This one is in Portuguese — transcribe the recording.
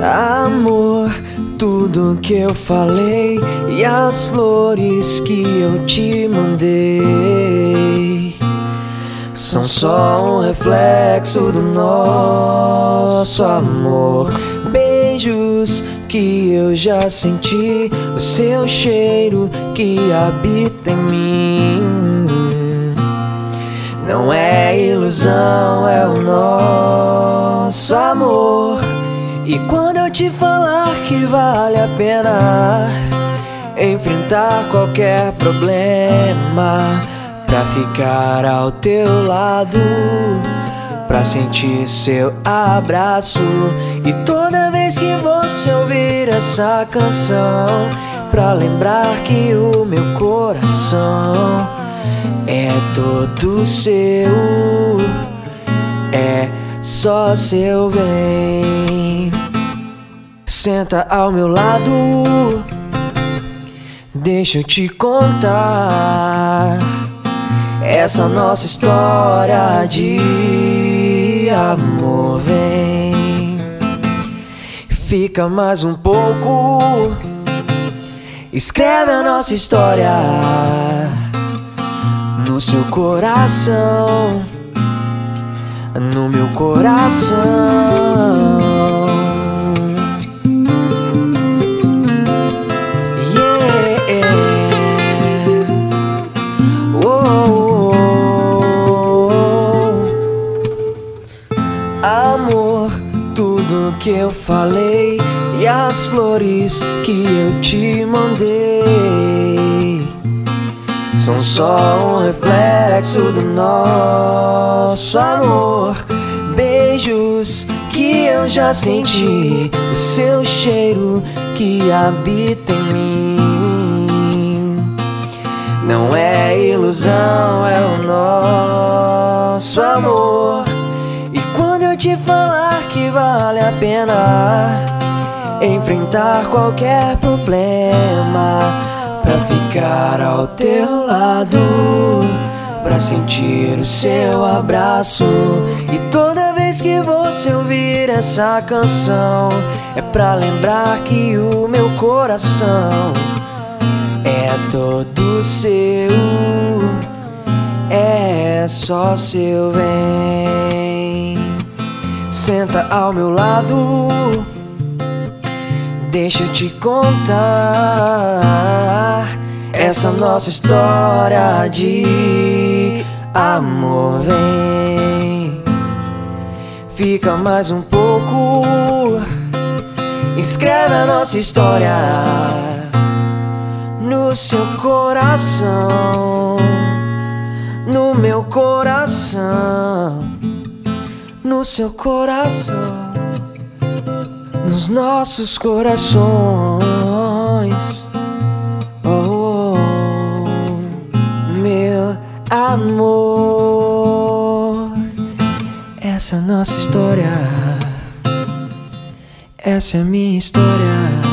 Amor, tudo que eu falei e as flores que eu te mandei são só um reflexo do nosso amor. Beijos que eu já senti, o seu cheiro que habita em mim. Não é ilusão, é o nosso amor. E quando eu te falar que vale a pena enfrentar qualquer problema pra ficar ao teu lado, pra sentir seu abraço. E toda vez que você ouvir essa canção, pra lembrar que o meu coração é todo seu, é só seu bem. Senta ao meu lado, deixa eu te contar essa nossa história de amor. Vem, fica mais um pouco, escreve a nossa história no seu coração, no meu coração. Oh, oh, oh. Amor, tudo que eu falei e as flores que eu te mandei são só um reflexo do nosso amor. Beijos que eu já senti, o seu cheiro que habita em mim. Não é ilusão, é o nosso amor. E quando eu te falar que vale a pena enfrentar qualquer problema pra ficar ao teu lado, sentir o seu abraço. E toda vez que você ouvir essa canção, é pra lembrar que o meu coração é todo seu, é só seu bem. Senta ao meu lado. Deixa eu te contar essa nossa história de amor. Vem, fica mais um pouco. Escreve a nossa história no seu coração, no meu coração, no seu coração nos nossos corações. Amor, essa é a nossa história. Essa é a minha história.